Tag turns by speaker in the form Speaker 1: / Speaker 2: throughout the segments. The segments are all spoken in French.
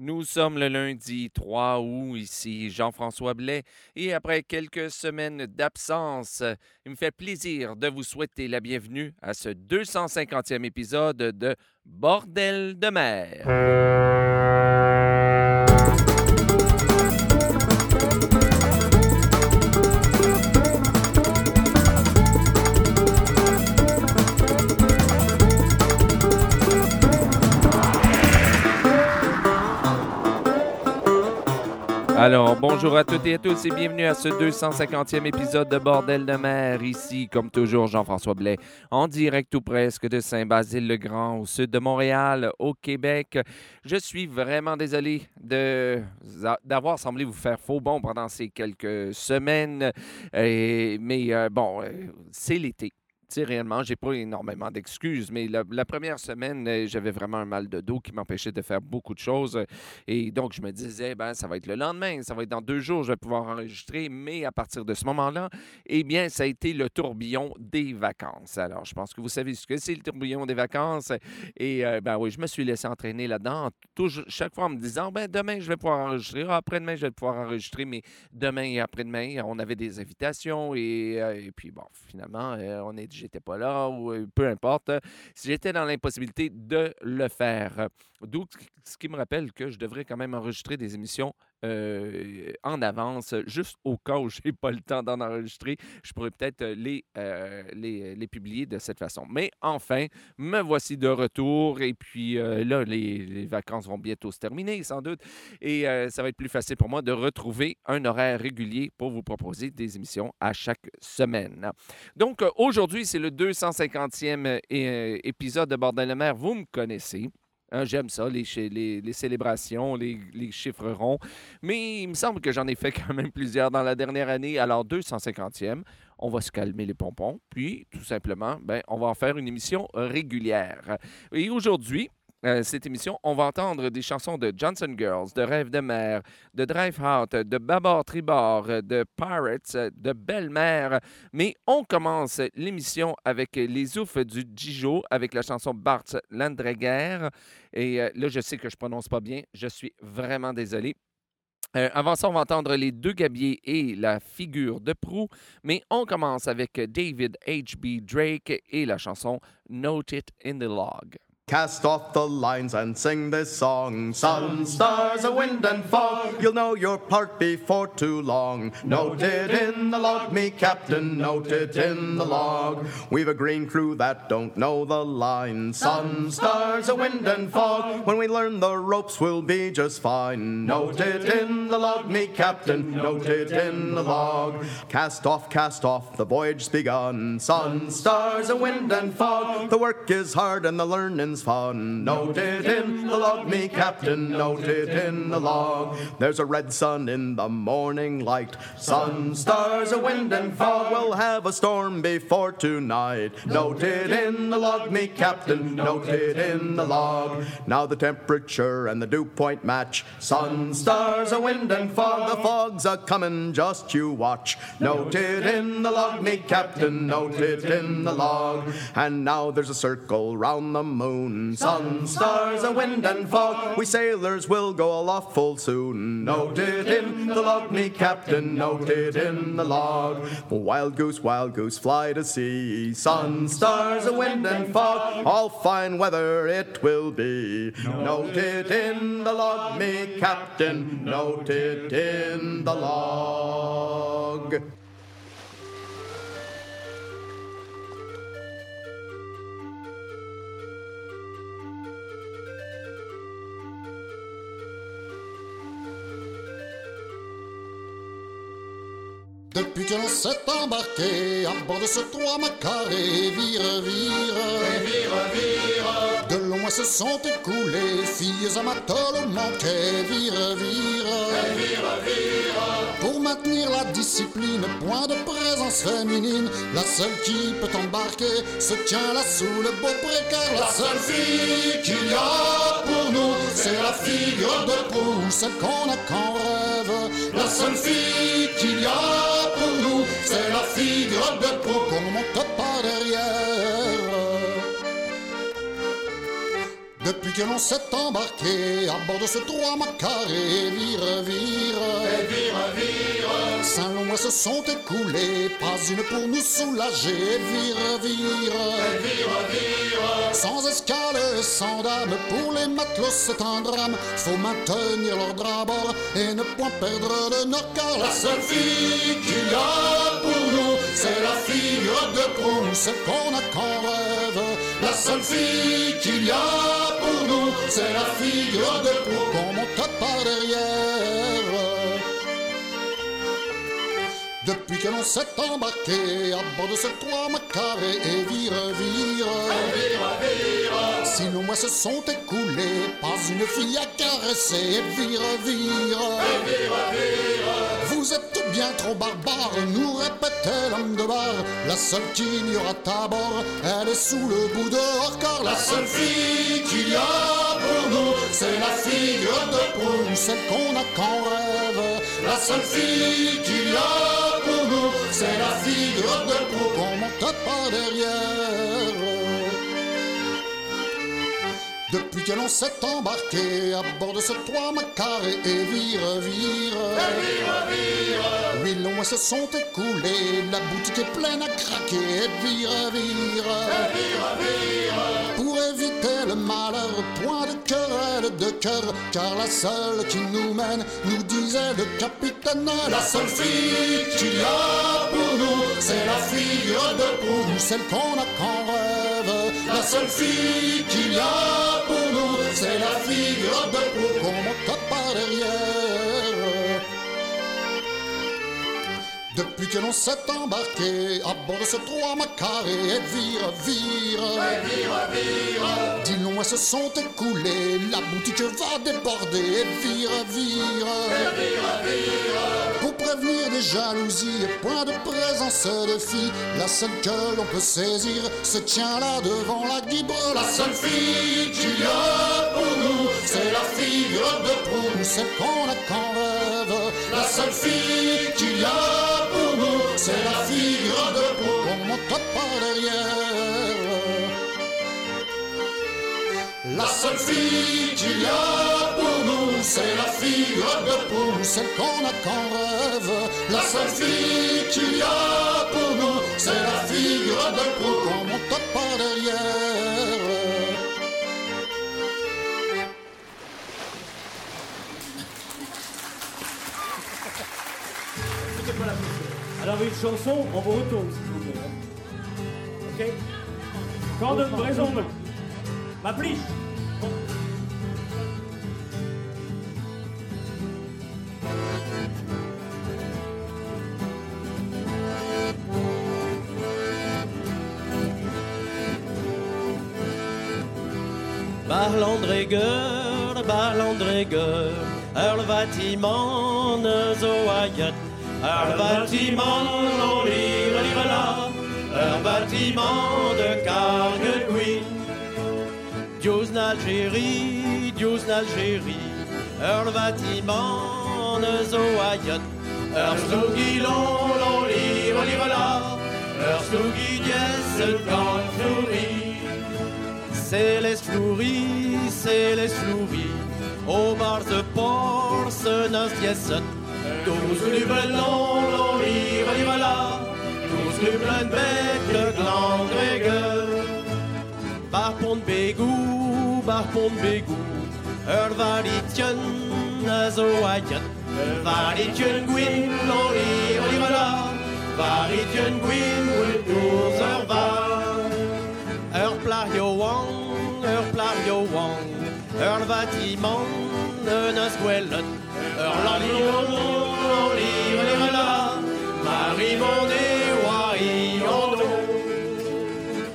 Speaker 1: Nous sommes le lundi 3 août, ici Jean-François Blais, et après quelques semaines d'absence, il me fait plaisir de vous souhaiter la bienvenue à ce 250e épisode de Bordel de mer. Alors, bonjour à toutes et à tous et bienvenue à ce 250e épisode de Bordel de mer. Ici, comme toujours, Jean-François Blais, en direct ou presque de Saint-Basile-le-Grand, au sud de Montréal, au Québec. Je suis vraiment désolé de, d'avoir semblé vous faire faux bon pendant ces quelques semaines. Mais euh, bon, euh, c'est l'été. Réellement, j'ai pas énormément d'excuses, mais la, première semaine, euh, j'avais vraiment un mal de dos qui m'empêchait de faire beaucoup de choses. Et donc, je me disais, ben, ça va être le lendemain, ça va être dans deux jours, je vais pouvoir enregistrer. Mais à partir de ce moment-là, eh bien, ça a été le tourbillon des vacances. Alors, je pense que vous savez ce que c'est le tourbillon des vacances. Et euh, ben oui, je me suis laissé entraîner là-dedans, chaque fois en me disant, ben, demain, je vais pouvoir enregistrer. Ah, Après-demain, je vais pouvoir enregistrer. Mais demain et après-demain, on avait des invitations. Et, euh, puis, bon, finalement, euh, on est, j'étais pas là ou euh, peu importe. Si j'étais dans l'impossibilité de le faire. D'où ce qui me rappelle que je devrais quand même enregistrer des émissions euh, en avance, juste au cas où je n'ai pas le temps d'en enregistrer. Je pourrais peut-être euh, les, euh, les, publier de cette façon. Mais enfin, me voici de retour. Et puis là, les, vacances vont bientôt se terminer, sans doute. Et ça va être plus facile pour moi de retrouver un horaire régulier pour vous proposer des émissions à chaque semaine. Donc aujourd'hui, c'est le 250e euh, é- épisode de Bordel de mer. Vous me connaissez. Hein, J'aime ça, les, célébrations, les, les chiffres ronds. Mais il me semble que j'en ai fait quand même plusieurs dans la dernière année. Alors, 250e, on va se calmer les pompons. Puis, tout simplement, ben, on va en faire une émission régulière. Et aujourd'hui, euh, cette émission, on va entendre des chansons de Johnson Girls, de Rêve de mer, de Drive Out, de Babord Tribord, de Pirates, de Belle-Mère. Mais on commence l'émission avec les oufs du Dijon avec la chanson Bart Landreger. Et euh, là, je sais que je prononce pas bien. Je suis vraiment désolé. Euh, avant ça, on va entendre les deux gabiers et la figure de proue. Mais on commence avec David H.B. Drake et la chanson Note It in the Log.
Speaker 2: Cast off the lines and sing this song. Sun, stars, a wind and fog. You'll know your part before too long. Note it in the log, me captain. Note it in the log. We've a green crew that don't know the line. Sun, stars, a wind and fog. When we learn the ropes, we'll be just fine. Note it in the log, me captain. Note it in the log. Cast off, cast off. The voyage's begun. Sun, stars, a wind and fog. The work is hard and the learning's fun. Note it in the log, me captain. Note it in the log. There's a red sun in the morning light. Sun, stars, a wind and fog. We'll have a storm before tonight. Note it in the log, me captain. Note it in the log. Now the temperature and the dew point match. Sun, stars, a wind and fog. The fog's a comin', just you watch. Note it in the log, me captain. Note it in the log. And now there's a circle round the moon. Sun, stars, a wind and fog. We sailors will go aloft full soon. Note it in the log, me captain. Note it in the log. Wild goose, wild goose, fly to sea. Sun, stars, a wind and fog. All fine weather it will be. Note it in the log, me captain. Note it in the log.
Speaker 3: Depuis que l'on s'est embarqué à bord de ce trois macarés, vire, vire, de loin se sont écoulées filles amateurs au manquet, vire, vire, pour maintenir la discipline, point de présence féminine, la seule qui peut embarquer se tient là sous le beau précaire, la seule fille qu'il y a pour nous, c'est la figure de proue, celle qu'on a qu'en rêve, la seule fille qu'il y a pour nous, c'est la figure de proue qu'on monte pas derrière. Depuis que l'on s'est embarqué à bord de ce trois macaré, vire, vire,
Speaker 4: Et vire, vire,
Speaker 3: cinq mois se sont écoulés, pas une pour nous soulager, vire, vire,
Speaker 4: vire, vire,
Speaker 3: sans escale et sans dame, pour les matelots c'est un drame, faut maintenir l'ordre à bord et ne point perdre de nord, car la
Speaker 4: seule fille qu'il y a pour nous, c'est la figure de proue.
Speaker 3: celle qu'on a qu'en rêve,
Speaker 4: La seule fille qu'il y a pour nous, c'est la figure de proue.
Speaker 3: qu'on monte par derrière? Depuis que l'on s'est embarqué à bord de ce trois macaré et vire, vire,
Speaker 4: Vire, vire,
Speaker 3: si nos mois se sont écoulés, pas une fille à caresser, vire, vire.
Speaker 4: vire, vire,
Speaker 3: Vous êtes bien trop barbares, nous répétait l'homme de bar. La seule qu'il y aura à bord, elle est sous le bout dehors, car la
Speaker 4: La seule fille qu'il y a pour nous, c'est la figure de proue.
Speaker 3: celle qu'on a qu'en rêve,
Speaker 4: La seule fille qu'il y a pour nous, c'est la figure de proue.
Speaker 3: qu'on monte pas derrière. Depuis que l'on s'est embarqué à bord de ce trois macaré et vire, vire,
Speaker 4: Vire, vire,
Speaker 3: huit longs mois se sont écoulés, la boutique est pleine à craquer, et vire, vire.
Speaker 4: vire, vire,
Speaker 3: Pour éviter le malheur, point de querelle de cœur, car la seule qui nous mène, nous disait le capitaine,
Speaker 4: La seule fille qu'il y a pour nous, c'est la figure de proue.
Speaker 3: celle qu'on a
Speaker 4: La seule fille qu'il y a pour nous, c'est la figure de proue.
Speaker 3: qu'on monte par derrière. Depuis que l'on s'est embarqué à bord de ce trois macaré et vire, vire,
Speaker 4: Vire, vire,
Speaker 3: dix mois se sont écoulés, la boutique va déborder et vire, vire.
Speaker 4: vire, vire,
Speaker 3: Pour prévenir des jalousies point de présence de filles, la seule que l'on peut saisir se tient là devant la guibre. La
Speaker 4: seule fille qu'il y a pour nous, c'est la figure de proue.
Speaker 3: celle qu'on a qu'en
Speaker 4: La seule fille qu'il y a pour nous, c'est la figure La seule fille qu'il y a pour nous, c'est la figure de proue.
Speaker 3: Celle qu'on a qu'en rêve,
Speaker 4: La seule fille qu'il y a pour nous, c'est la figure de proue.
Speaker 3: qu'on monte par derrière.
Speaker 5: Alors une chanson, on vous retourne s'il vous plaît. Ok Quand de Bréson, ma pliche.
Speaker 6: Barlandreger, Barlandreger, er bâtiment zo ayet, er bâtiment lire lire là, er bâtiment de Cargueguin. Dios n'Algérie, Dios n'Algérie, er bâtiment zo ayet, er slugilon lire lire là, er slugidies el cantouri. Céleste Fleury, Céleste Fleury, au bar de port, ce neuf dièse, douze du ballon, l'ori, va là, douze du plein bec, le gland. Bar pont bégou, bar pont bégou, ur varitien, azo aïen, varitien gwyn, l'ori, va là, varitien gwyn, douze heures var. Ur plario wang, ur plario wang, ur bâtiment, un asguellen, ur wai, ondo.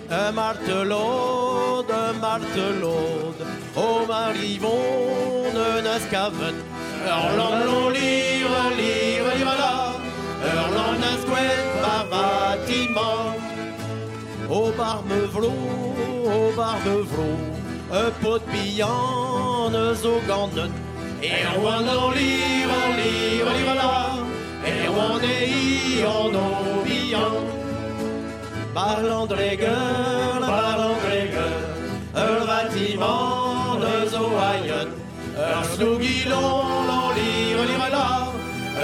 Speaker 6: Un martelot, un martelot, au marivon, un ascaven, ur lan, lire, lire, lire là, ur lan asguellen, va bâtiment. Au barbe-vlo, au barbe-vlo, un pot de billon, zo gandet. Et on en lire, en lire, lire là, et on est en nos billons. Barlandreger, barlandreger, un bâtiment, aïeul. Ur sloogi lon, lon, lire, lire la.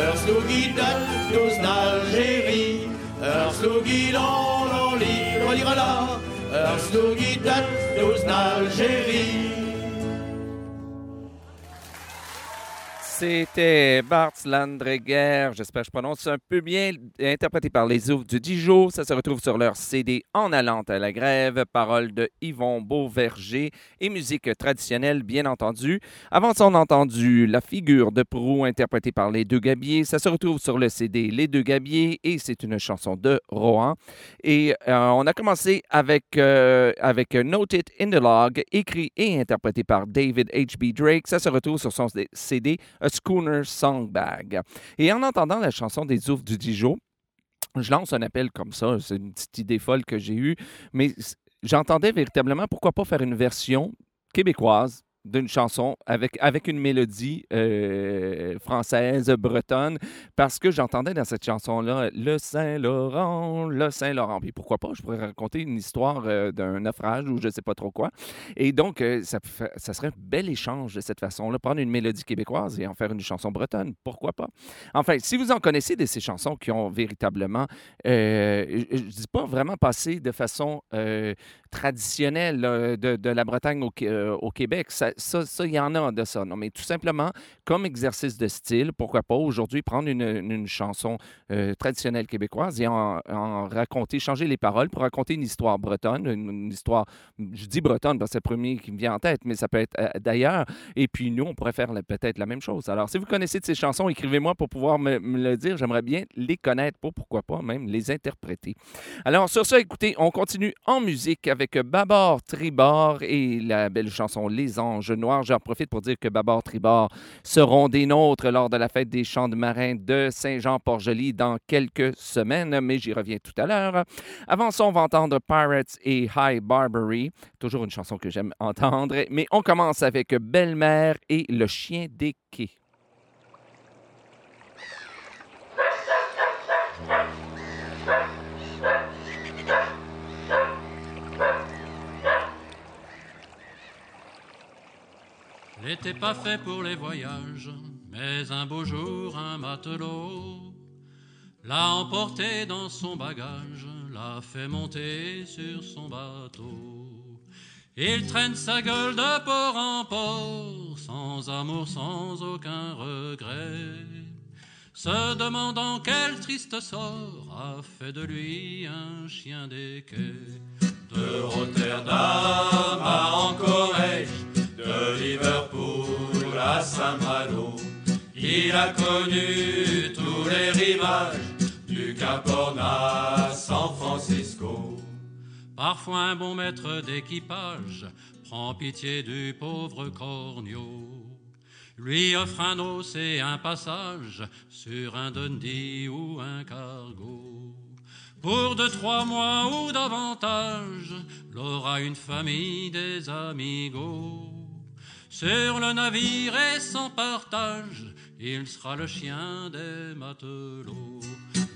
Speaker 6: Ur sloogi dat, douz n'Algérie. Ur lire, lire la. Ur sloogi dat, n'Algérie.
Speaker 1: C'était Bart Landreger, j'espère que je prononce un peu bien, interprété par les Oufs du Dijon. Ça se retrouve sur leur CD En allant à la grève, paroles de Yvon Beauverger et musique traditionnelle, bien entendu. Avant ça, on a entendu La figure de proue, interprétée par les Deux Gabiers. Ça se retrouve sur le CD Les Deux Gabiers et c'est une chanson de Rohan. Et euh, on a commencé avec, euh, avec Note in the Log, écrit et interprété par David H.B. Drake. Ça se retrouve sur son CD A Schooner Songbag. Et en entendant la chanson des Oufs du Dijon, je lance un appel comme ça, c'est une petite idée folle que j'ai eue, mais j'entendais véritablement pourquoi pas faire une version québécoise d'une chanson avec, avec une mélodie euh, française, bretonne, parce que j'entendais dans cette chanson-là le Saint-Laurent, le Saint-Laurent. Puis pourquoi pas, je pourrais raconter une histoire euh, d'un naufrage ou je sais pas trop quoi. Et donc, euh, ça, ça serait un bel échange de cette façon-là, prendre une mélodie québécoise et en faire une chanson bretonne, pourquoi pas? Enfin, si vous en connaissez de ces chansons qui ont véritablement, je ne dis pas vraiment passé de façon traditionnelle de, de la Bretagne au, au Québec, ça, ça, il y en a de ça. Non, mais tout simplement, comme exercice de style, pourquoi pas aujourd'hui prendre une, chanson euh, traditionnelle québécoise et en, raconter, changer les paroles pour raconter une histoire bretonne, une, histoire, je dis bretonne parce que c'est le premier qui me vient en tête, mais ça peut être euh, d'ailleurs. Et puis nous, on pourrait faire peut-être la même chose. Alors, si vous connaissez de ces chansons, écrivez-moi pour pouvoir me, me le dire. J'aimerais bien les connaître, pour pourquoi pas même les interpréter. Alors, sur ça, écoutez, on continue en musique avec Babord Tribord et la belle chanson Les Anges Noirs. J'en profite pour dire que Babord Tribord seront des nôtres lors de la fête des chants de marins de Saint-Jean-Port-Joli dans quelques semaines, mais j'y reviens tout à l'heure. Avant ça, on va entendre Pirates et High Barbary, toujours une chanson que j'aime entendre, mais on commence avec Belle-Mère et le chien des quais.
Speaker 7: N'était pas fait pour les voyages, mais un beau jour un matelot l'a emporté dans son bagage, l'a fait monter sur son bateau. Il traîne sa gueule de port en port, sans amour, sans aucun regret, se demandant quel triste sort a fait de lui un chien des quais. De Rotterdam à Anchorage, Liverpool à Saint-Malo, il a connu tous les rivages, du Cap Horn à San Francisco. Parfois un bon maître d'équipage prend pitié du pauvre corneau, lui offre un os et un passage sur un Dundee ou un cargo. Pour deux, trois mois ou davantage, l'aura une famille, des amigos. Sur le navire et sans partage, il sera le chien des matelots.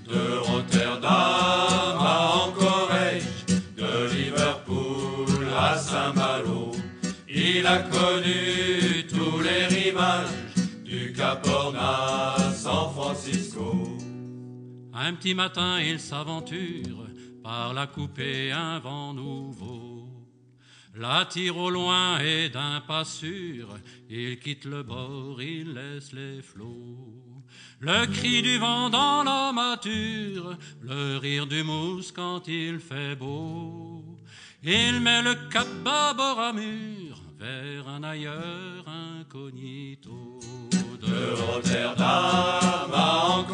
Speaker 7: De Rotterdam à Anchorage, de Liverpool à Saint-Malo, il a connu tous les rivages, du Cap Horn à San Francisco. Un petit matin, il s'aventure par la coupée un vent nouveau. La tire au loin et d'un pas sûr, il quitte le bord, il laisse les flots. Le cri du vent dans la mâture, le rire du mousse quand il fait beau. Il met le cap bâbord à mur vers un ailleurs incognito. De Rotterdam à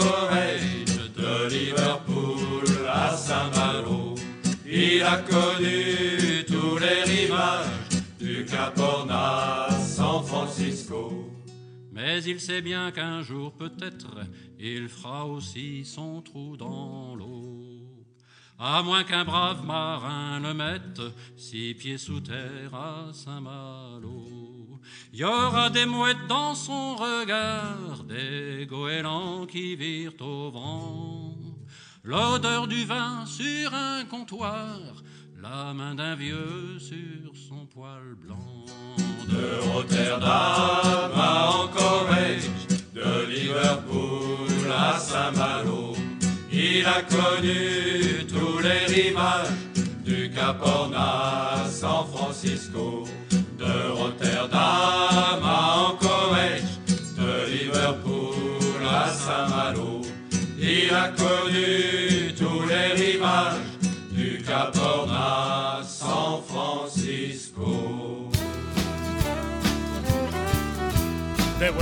Speaker 7: de Liverpool à Saint-Malo, il a connu du Cap Horn à San Francisco. Mais il sait bien qu'un jour peut-être il fera aussi son trou dans l'eau. À moins qu'un brave marin le mette six pieds sous terre à Saint-Malo. Il y aura des mouettes dans son regard, des goélands qui virent au vent. L'odeur du vin sur un comptoir, la main d'un vieux sur son poil blanc.
Speaker 6: De Rotterdam à Anchorage, de Liverpool à Saint-Malo, il a connu tous les rivages du Cap Horn à San Francisco. De Rotterdam à Anchorage, de Liverpool à Saint-Malo, il a connu tous les rivages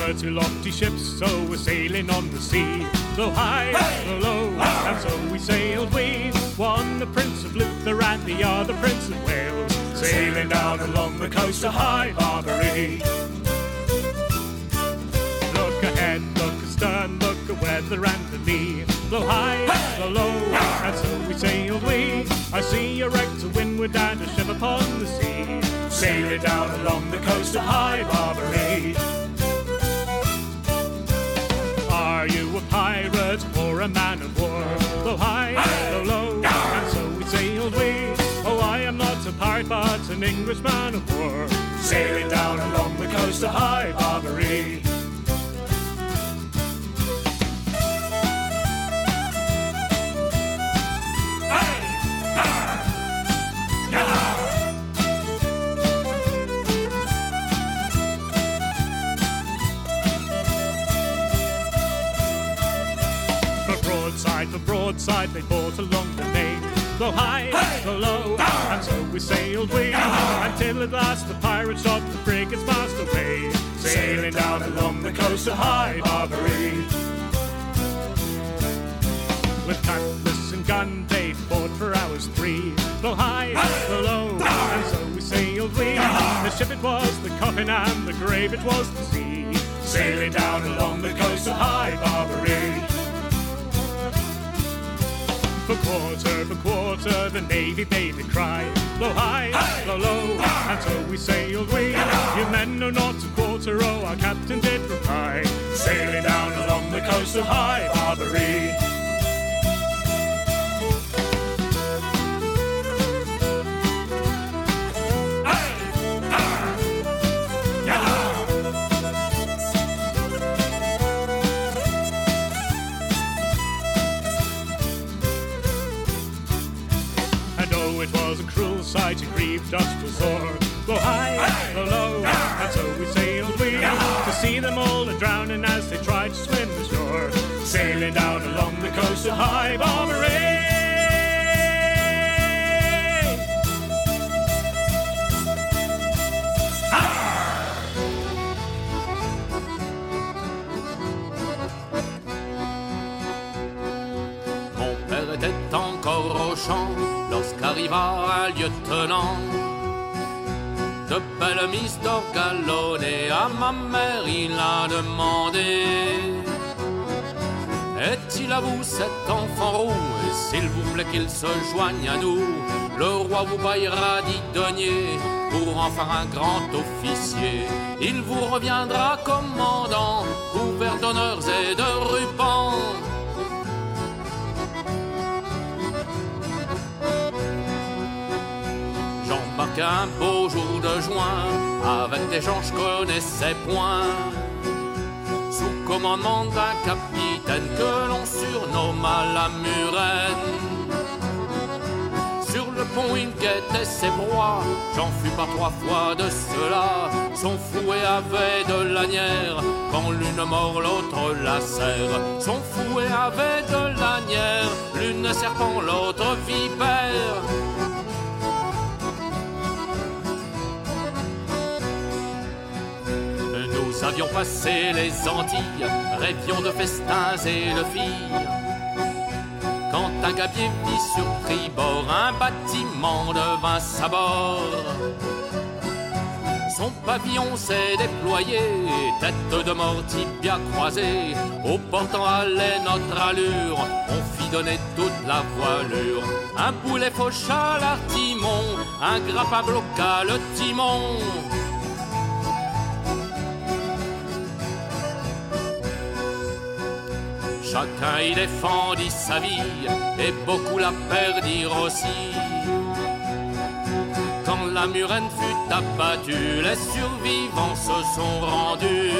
Speaker 8: were two lofty ships, so we're sailing on the sea. Blow high, blow low, and so we sailed we. One the Prince of Luther and the other Prince of Wales. Sailing down along the coast of High Barbary. Look ahead, look astern, look at weather and the lee. Blow high, blow low, and so we sailed we. I see a wreck to windward and a ship upon the sea. Sailing down along the coast of High Barbary. Pirate or a man of war? Blow high, blow low, and so we sailed we. Oh, I am not a pirate, but an English man of war. Sailing down along the coast of High Barbary. Broadside, they brought along the name. Blow high, blow low, ah! and so we sailed we ah! until at last the pirates shot the frigate's mast away, sailing down along the coast of High Barbary. With cutlass and gun, they fought for hours three. Blow high, blow low, ah! and so we sailed we. The ship it was, the coffin and the grave it was the sea, sailing down along the coast of High Barbary. For quarter, for quarter, the navy bade a cry. Blow high, blow low, and so we sailed we. You men know not to quarter, oh, our captain did reply. Sailing down along the coast of High Barbary.
Speaker 9: Cet enfant roux s'il vous plaît qu'il se joigne à nous. Le roi vous baillera dix deniers Pour en faire un grand officier. Il vous reviendra commandant Couvert d'honneurs et de rubans J'embarque un beau jour de juin avec des gens que je connaissais point. Sous commandement d'un capitaine que l'on surnomma la Murène. Sur le pont, il guettait ses proies. J'en fus par trois fois de cela. Son fouet avait de lanière. Quand l'une mord, l'autre la serre. Son fouet avait de lanière. L'une serpent, l'autre vipère. Nous avions passé les Antilles, rêvions de festins et de filles. Quand un gabier vit sur tribord, un bâtiment devint sa bord. Son pavillon s'est déployé, tête de mort, tibia croisée. Au portant allait notre allure, on fit donner toute la voilure. Un boulet faucha l'artimon, un grappin bloqua le timon. Chacun y défendit sa vie et beaucoup la perdirent aussi. la murène fut abattue, les survivants se sont rendus.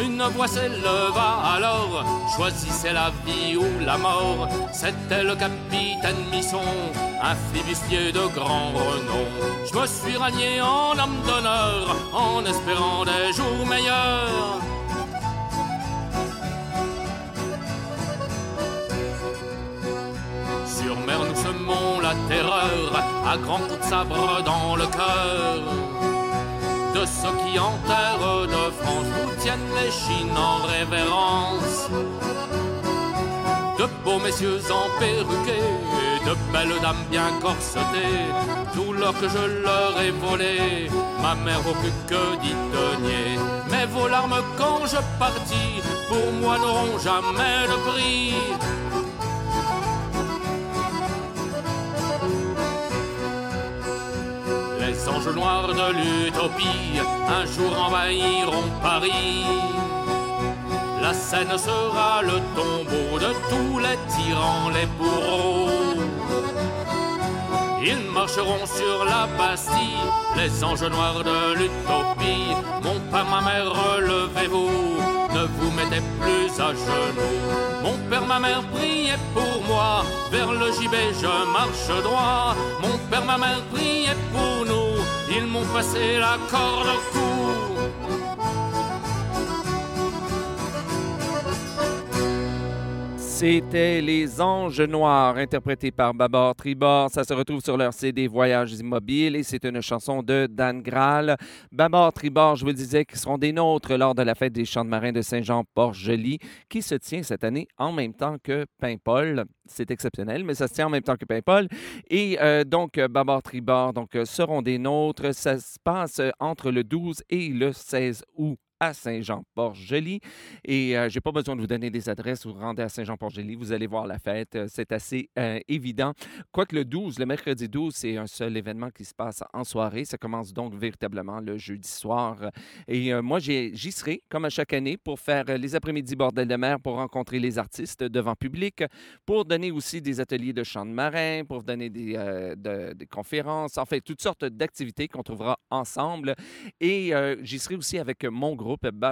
Speaker 9: Une voix s'éleva alors, choisissez la vie ou la mort. C'était le capitaine Misson, un flibustier de grand renom. Je me suis rallié en homme d'honneur, en espérant des jours meilleurs. La terreur, à grands coups de sabre dans le cœur de ceux qui en terre de France nous tiennent les chines en révérence. De beaux messieurs en perruqués, de belles dames bien corsetées, tout l'or que je leur ai volé, ma mère vaut plus que dix deniers. Mais vos larmes quand je partis, pour moi n'auront jamais de prix. Les anges noirs de l'utopie un jour envahiront Paris. La Seine sera le tombeau de tous les tyrans, les bourreaux. Ils marcheront sur la Bastille, les anges noirs de l'utopie. Mon père, ma mère, relevez-vous, ne vous mettez plus à genoux. Mon père, ma mère, priez pour moi, vers le gibet je marche droit. Mon père, ma mère, priez pour nous, ils m'ont passé la corde au cou.
Speaker 1: C'était Les Anges Noirs, interprétés par Babar Tribord. Ça se retrouve sur leur CD Voyages immobiles et c'est une chanson de Dan Graal. Babar Tribord, je vous le disais, qui seront des nôtres lors de la fête des Champs de Marins de Saint-Jean-Port-Joli, qui se tient cette année en même temps que Paimpol. C'est exceptionnel, mais ça se tient en même temps que Paimpol. Et euh, donc, Babar Tribord donc, euh, seront des nôtres. Ça se passe entre le 12 et le 16 août à Saint-Jean-Port-Joli. Et euh, j'ai pas besoin de vous donner des adresses. Vous vous rendez à Saint-Jean-Port-Joli, vous allez voir la fête. Euh, C'est assez euh, évident. Quoique le 12, le mercredi 12, c'est un seul événement qui se passe en soirée. Ça commence donc véritablement le jeudi soir. Et euh, moi, j'y serai, comme à chaque année, pour faire euh, les après-midi bordel de mer, pour rencontrer les artistes devant public, pour donner aussi des ateliers de chant de marin, pour donner des, de- des conférences, en fait, toutes sortes d'activités qu'on trouvera ensemble. Et j'y serai aussi avec mon groupe,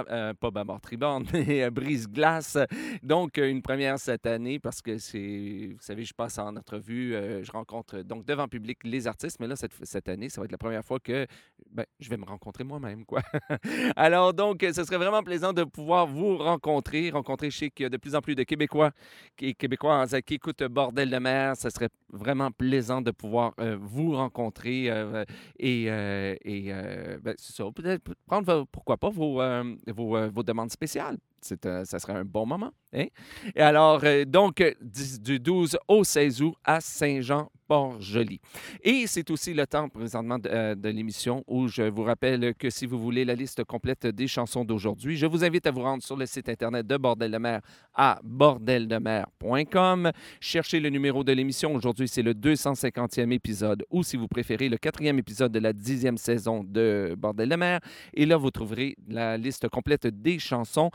Speaker 1: Euh, pas Bamor Tribord, mais euh, Brise Glace. Donc, euh, une première cette année parce que c'est, vous savez, je passe en entrevue, je rencontre donc devant public les artistes, mais là, cette, cette année, ça va être la première fois que ben, je vais me rencontrer moi-même, quoi. Alors, donc, ce serait vraiment plaisant de pouvoir vous rencontrer, rencontrer, a de plus en plus de Québécois et Québécoises qui écoutent Bordel de mer. Ce serait vraiment plaisant de pouvoir vous rencontrer et, ben, c'est ça, peut-être prendre, pourquoi pas, vos, vos, euh, vos demandes spéciales. Euh, ça serait un bon moment. hein? Et alors, euh, donc, euh, du 12 au 16 août à Saint-Jean-Port-Joli. Et c'est aussi le temps présentement de, euh, de l'émission où je vous rappelle que si vous voulez la liste complète des chansons d'aujourd'hui, je vous invite à vous rendre sur le site internet de Bordel de mer à bordeldemer.com. Cherchez le numéro de l'émission. Aujourd'hui, c'est le 250e épisode ou si vous préférez, le quatrième épisode de la dixième saison de Bordel de mer. Et là, vous trouverez la liste complète des chansons.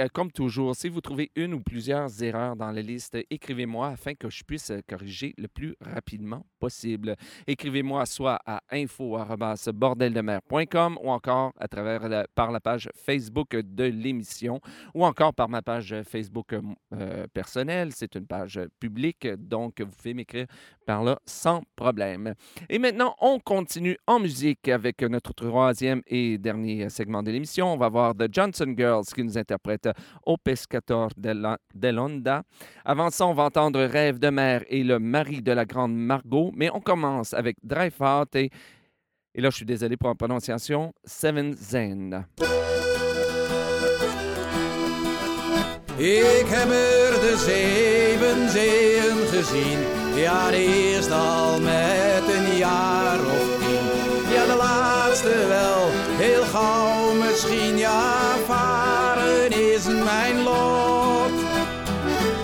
Speaker 1: Euh, comme toujours, si vous trouvez une ou plusieurs erreurs dans la liste, écrivez-moi afin que je puisse euh, corriger le plus rapidement possible. Écrivez-moi soit à info@bordeldemer.com ou encore à travers la- par la page Facebook de l'émission ou encore par ma page Facebook euh, personnelle. C'est une page publique, donc vous pouvez m'écrire par là sans problème. Et maintenant, on continue en musique avec notre troisième et dernier segment de l'émission. On va voir The Johnson Girls qui nous interprète Au Pescator dell'Onda. Avant ça, on va entendre Rêve de mer et le mari de la grande Margot, mais on commence avec Out et, et là, je suis désolé pour la prononciation, Seven Zen.
Speaker 10: Ik heb er de zeven zeeën gezien. Ja, de eerste al met een jaar of tien. Ja, de laatste wel, heel gauw misschien. Ja, mijn lot.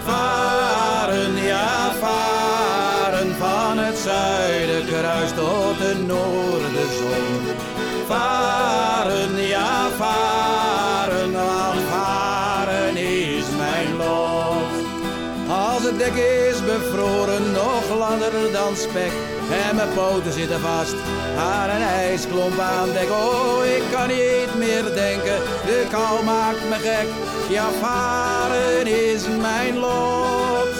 Speaker 10: Varen, ja, varen van het zuiden kruis tot de noorderzon. Varen, ja, varen, want varen is mijn lot. Als het dek is bevroren, nog lang zader dan spek. En mijn poten zitten vast aan een ijsklomp aan dek. Oh, ik kan niet meer denken, de kou maakt me gek. Ja, varen is mijn lot.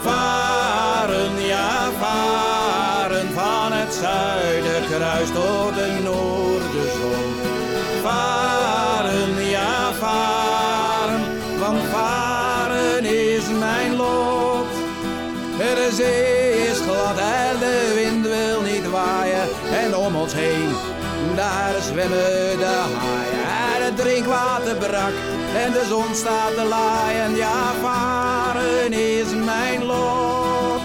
Speaker 10: Varen, ja, varen van het zuiden kruis tot de noordenzon. Varen, ja, varen, De zee is glad en de wind wil niet waaien. En om ons heen, daar zwemmen de haaien. En het drinkwater brak en de zon staat te laaien. Ja, varen is mijn lot.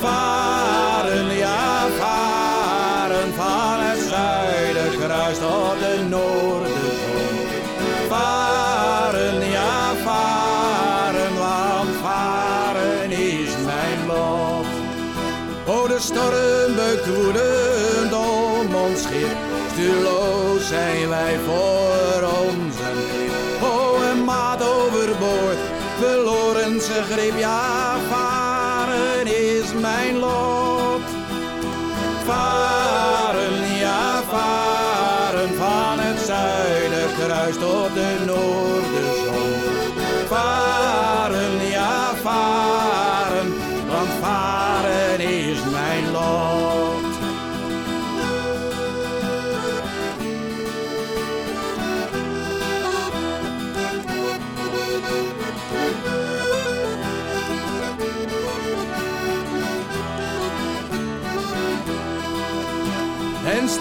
Speaker 10: Varen, ja, varen van het zuiden kruis tot de. Varen, storm om ons schip. Stuurloos zijn wij voor onze grip. Oh, een maat overboord, verloren zijn grip. Ja, varen is mijn lot. Varen, ja, varen van het zuiden kruis tot de noordenzon. Varen, ja, varen,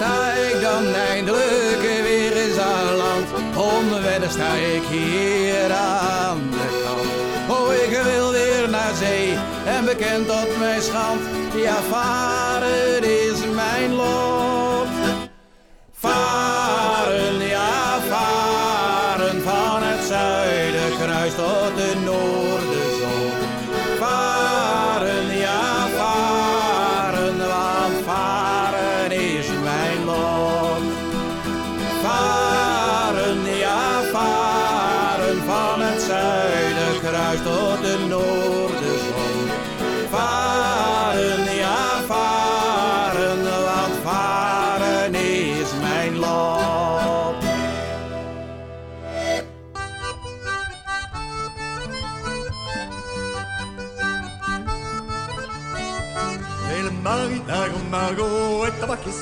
Speaker 10: sta ik dan eindelijk weer eens aan land, onwennig sta ik hier aan de kant. Oh, ik wil weer naar zee en bekend tot mijn schand, ja, varen is mijn lot. Varen, ja, varen van het zuiden kruis tot de noordenzon. De zon Varen, ja varen, want varen is mijn lot.
Speaker 4: Helemaal niet naar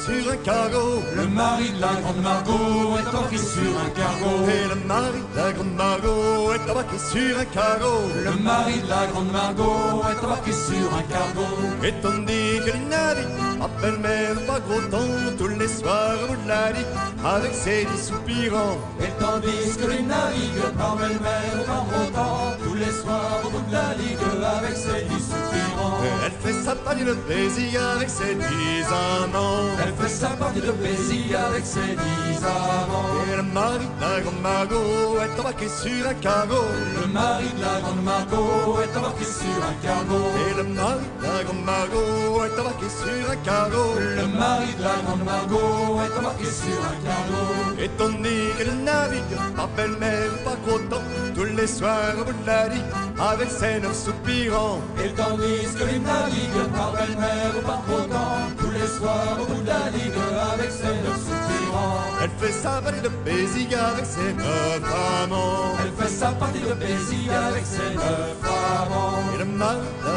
Speaker 4: sur un cargo.
Speaker 11: Le mari de la grande Margot est embarqué sur un cargo.
Speaker 4: Et le mari de la grande Margot est embarqué sur un cargo.
Speaker 11: Le mari de la grande Margot est embarqué sur un cargo.
Speaker 4: Et on dit que les navires, à belle-mère, pas gros temps, tous les soirs au bout de la rive, avec ses dix soupirants.
Speaker 11: Et tandis que les navigues par belle-mer ou par beau temps, tous les soirs au bout de la ligue avec ses dix soupirants.
Speaker 4: Elle fait sa partie de plaisir avec ses dix amants.
Speaker 11: Elle fait sa partie de plaisir avec ses dix amants.
Speaker 4: Et le mari de la grande Margot est embarqué sur un cargo.
Speaker 11: Le mari de la grande Margot est embarqué sur un cargo.
Speaker 4: Et le mari de la grande Margot est embarqué sur un cargo.
Speaker 11: Le mari de la grande Margot est embarqué sur un cargo.
Speaker 4: Et on dit qu'elle navigue par belle-mère ou par gros temps, tous les soirs au bout de la rive, avec ses neuf soupirants.
Speaker 11: Et tandis que par belle-mer ou par beau temps, tous les soirs au bout la ligue avec ses neuf soupirants.
Speaker 4: Elle fait sa partie de plaisir avec ses neuf amants.
Speaker 11: Elle fait sa partie de plaisir avec ses neuf amants.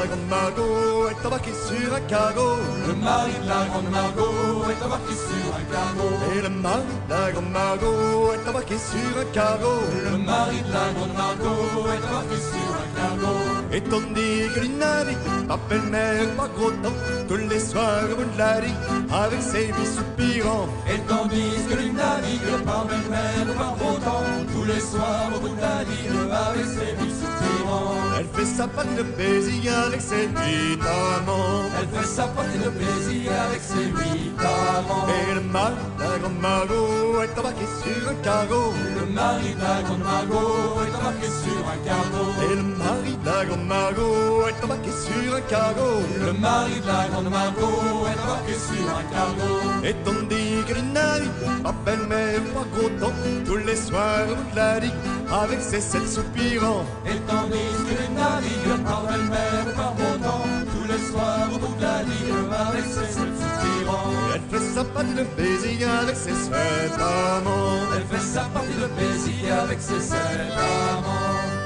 Speaker 4: La grande Margot est embarqué sur un cargo.
Speaker 11: Le mari de la grande Margot est embarqué sur un cargo.
Speaker 4: Et le mari de la grande Margot est embarqué sur un cargo.
Speaker 11: Le mari de la grande Margot est embarqué sur un cargo.
Speaker 4: Et on dit que les navires, par belle-mère, pas gros temps, tous les soirs au bout de la rive, avec ses huit soupirants.
Speaker 11: Et tandis que les navigues par belle-mer ou par beau temps, tous les soirs au bout de la ligue avec ses huit soupirants.
Speaker 4: Elle fait sa partie de plaisir avec ses huit amants.
Speaker 11: Elle fait sa partie de plaisir avec ses huit amants.
Speaker 4: Et le mari de la grande Margot est embarqué sur un cargo.
Speaker 11: Le mari de la grande Margot est embarqué sur un cargo.
Speaker 4: Et le mari de la grande Margot est embarqué sur un cargo.
Speaker 11: Le mari de la grande Margot est embarqué sur un cargo.
Speaker 4: Et on navires, à belle-mère, pas temps, tous les soirs au bout de la rive, avec ses sept soupirants.
Speaker 11: Et tandis que les belle-mer ou par beau temps, tous les soirs au bout de la ligne avec ses soupirants.
Speaker 4: Elle fait sa partie de baiser avec ses sept amants.
Speaker 11: Elle fait sa partie de baiser avec ses sept amants.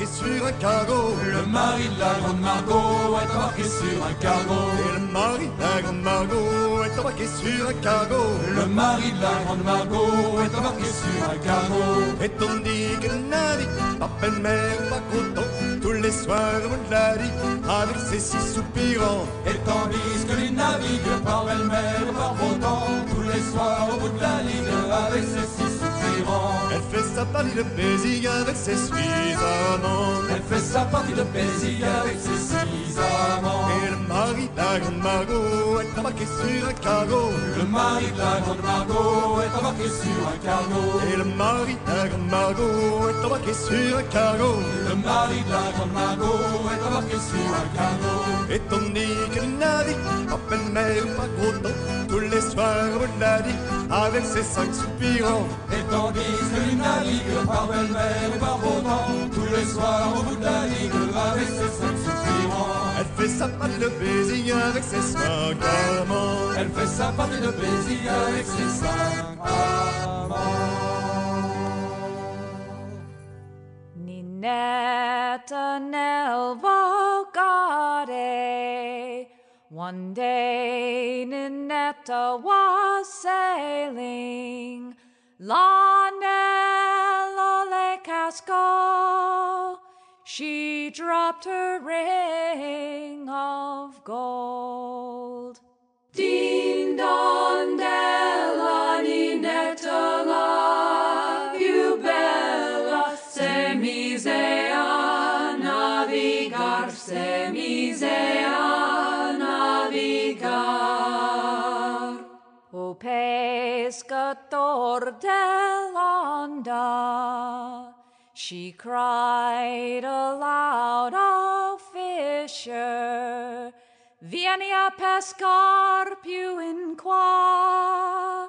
Speaker 4: Embarqué sur un cargo.
Speaker 11: Le mari de la grande Margot est embarqué sur un cargo.
Speaker 4: Et le mari de la grande Margot est embarqué sur un cargo.
Speaker 11: Le mari de la grande Margot est embarqué sur un cargo.
Speaker 4: Et on dit que le navire, pas belle-mère, pas content, tous les soirs on l'a dit, avec ses six soupirants.
Speaker 11: Et tandis que les naviguent par belle-mer par beau temps,
Speaker 4: sa partie de plaisir avec ses six amants.
Speaker 11: Elle fait sa partie de plaisir avec ses six amants.
Speaker 4: Et le mari de la grande Margot est embarqué sur un cargo.
Speaker 11: Le mari de la grande Margot est embarqué sur un cargo.
Speaker 4: Et le mari de la grande Margot est embarqué sur un cargo.
Speaker 11: Le mari de la grande Margot est embarqué sur un cargo.
Speaker 4: Et on dit que le navire, en pleine mer, pas gros temps, tous les soirs on l'a dit, avec ses cinq soupirants.
Speaker 11: Et tandis que les naviguent par belle-mer et par beau temps, tous les soirs au bout de la ligne avec ses cinq soupirants.
Speaker 4: Elle fait sa partie de plaisir avec ses cinq amants.
Speaker 11: Elle fait sa partie de plaisir avec ses cinq amants.
Speaker 12: Ninetta nel vocare. One day Ninetta was sailing. La nello le casco. She dropped her ring of gold. Din don dell'onda, she cried aloud, O fisher, vieni a pescar più in qua.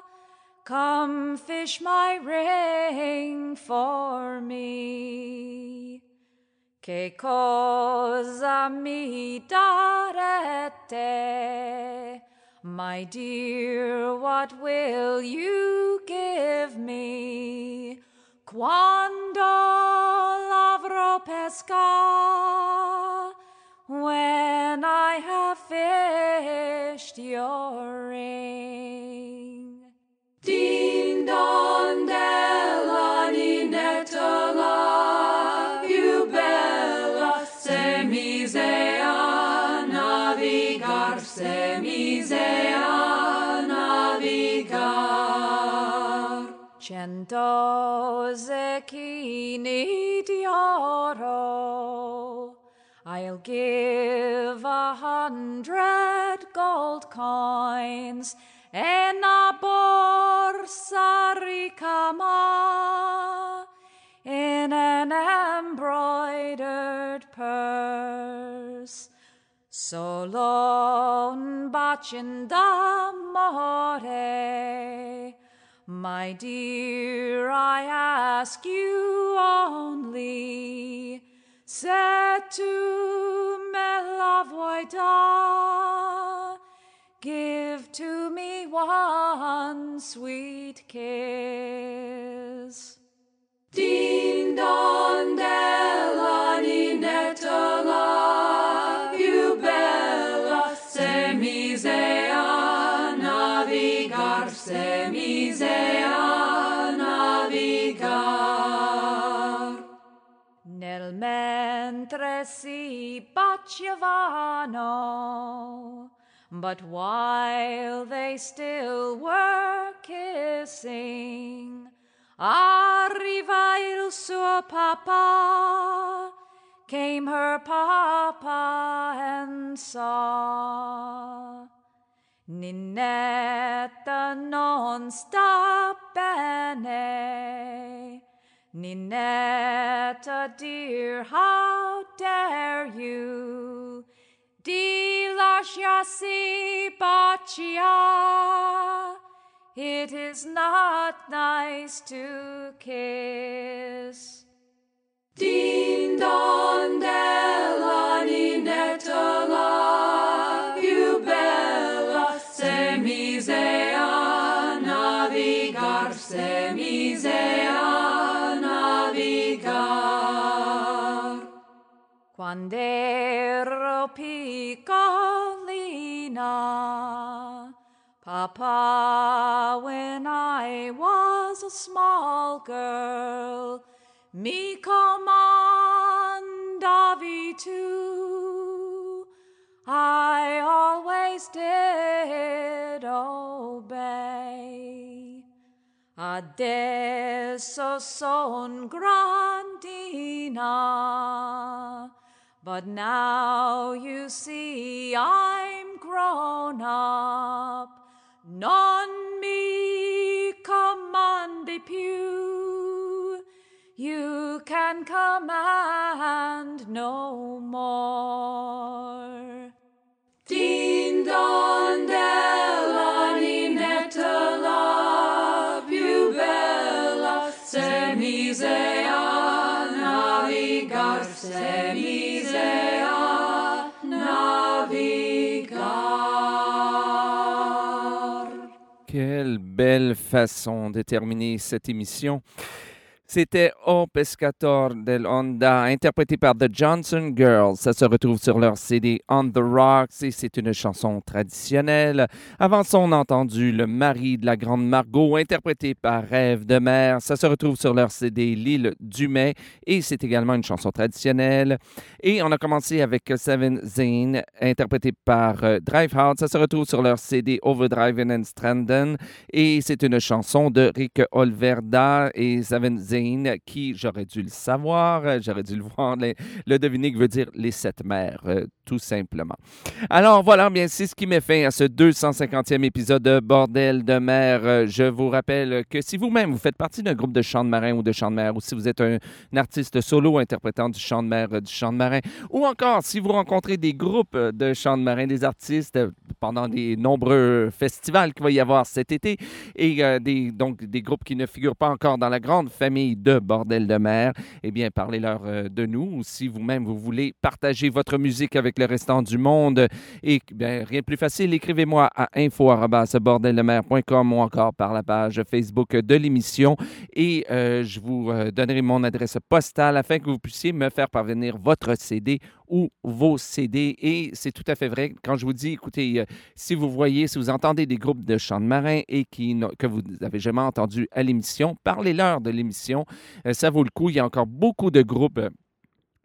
Speaker 12: Come fish my ring for me. Che cosa mi darete? My dear, what will you give me? Quando l'avrò pesca? When I have fished your ring. Cento zecchini di oro I'll give a hundred gold coins in a borsa ricama in an embroidered purse. Solo un bacin d'amore, my dear, I ask you only. Se tu me la vuoi dar, give to me one sweet kiss. Din don della mentre si baciavano, but while they still were kissing, Arriva il suo papa, came her papa and saw. Ninetta non sta bene. Ninetta dear, how dare you? Di lasciarsi bacia. It is not nice to kiss. Din don della ninetta la Quando ero piccolina, Papa, when I was a small girl, mi comandavi tu. I always did obey. Adesso son grandina, but now you see I'm grown up. Non mi comandi più. You can command no more.
Speaker 1: Belle façon de terminer cette émission. C'était O Pescator del Honda, interprété par The Johnson Girls. Ça se retrouve sur leur CD On the Rocks et c'est une chanson traditionnelle. Avant ça, on a entendu Le mari de la grande Margot, interprété par Rêve de mer. Ça se retrouve sur leur CD L'île du Mai et c'est également une chanson traditionnelle. Et on a commencé avec Seven Zane, interprété par euh, Drivehouse. Ça se retrouve sur leur CD Overdrive and Stranden et c'est une chanson de Rick Olverda et Seven Zane qui, j'aurais dû le savoir, euh, j'aurais dû le voir, le, deviner, qui veut dire les sept mères, euh, tout simplement. Alors voilà, bien, c'est ce qui met fin à ce 250e épisode de Bordel de mer. Euh, Je vous rappelle que si vous-même, vous faites partie d'un groupe de chant de marin ou de chant de mer, ou si vous êtes un, artiste solo interprétant du chant de mer, euh, du chant de marin, ou encore si vous rencontrez des groupes de chant de marin, des artistes, pendant les nombreux festivals qu'il va y avoir cet été, et donc des groupes qui ne figurent pas encore dans la grande famille de Bordel de mer, eh bien, parlez-leur euh, de nous. Ou si vous-même, vous voulez partager votre musique avec le restant du monde, et bien, rien de plus facile, écrivez-moi à info.bordeldemer.com ou encore par la page Facebook de l'émission et euh, je vous euh, donnerai mon adresse postale afin que vous puissiez me faire parvenir votre CD ou vos CD. Et c'est tout à fait vrai quand je vous dis, écoutez, euh, si vous voyez, si vous entendez des groupes de chants de marins et qui, que vous n'avez jamais entendu à l'émission, parlez-leur de l'émission. Euh, ça vaut le coup. Il y a encore beaucoup de groupes.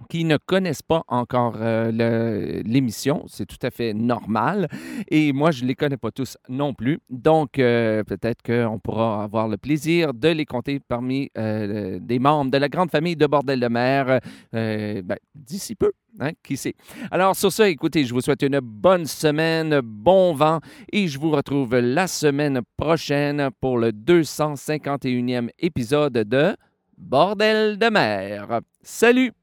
Speaker 1: Qui ne connaissent pas encore euh, l'émission. C'est tout à fait normal. Et moi, je ne les connais pas tous non plus. Donc, euh, peut-être qu'on pourra avoir le plaisir de les compter parmi euh, des membres de la grande famille de Bordel de mer ben, d'ici peu. Hein, qui sait? Alors, sur ça, écoutez, je vous souhaite une bonne semaine, bon vent, et je vous retrouve la semaine prochaine pour le 251e épisode de Bordel de mer. Salut!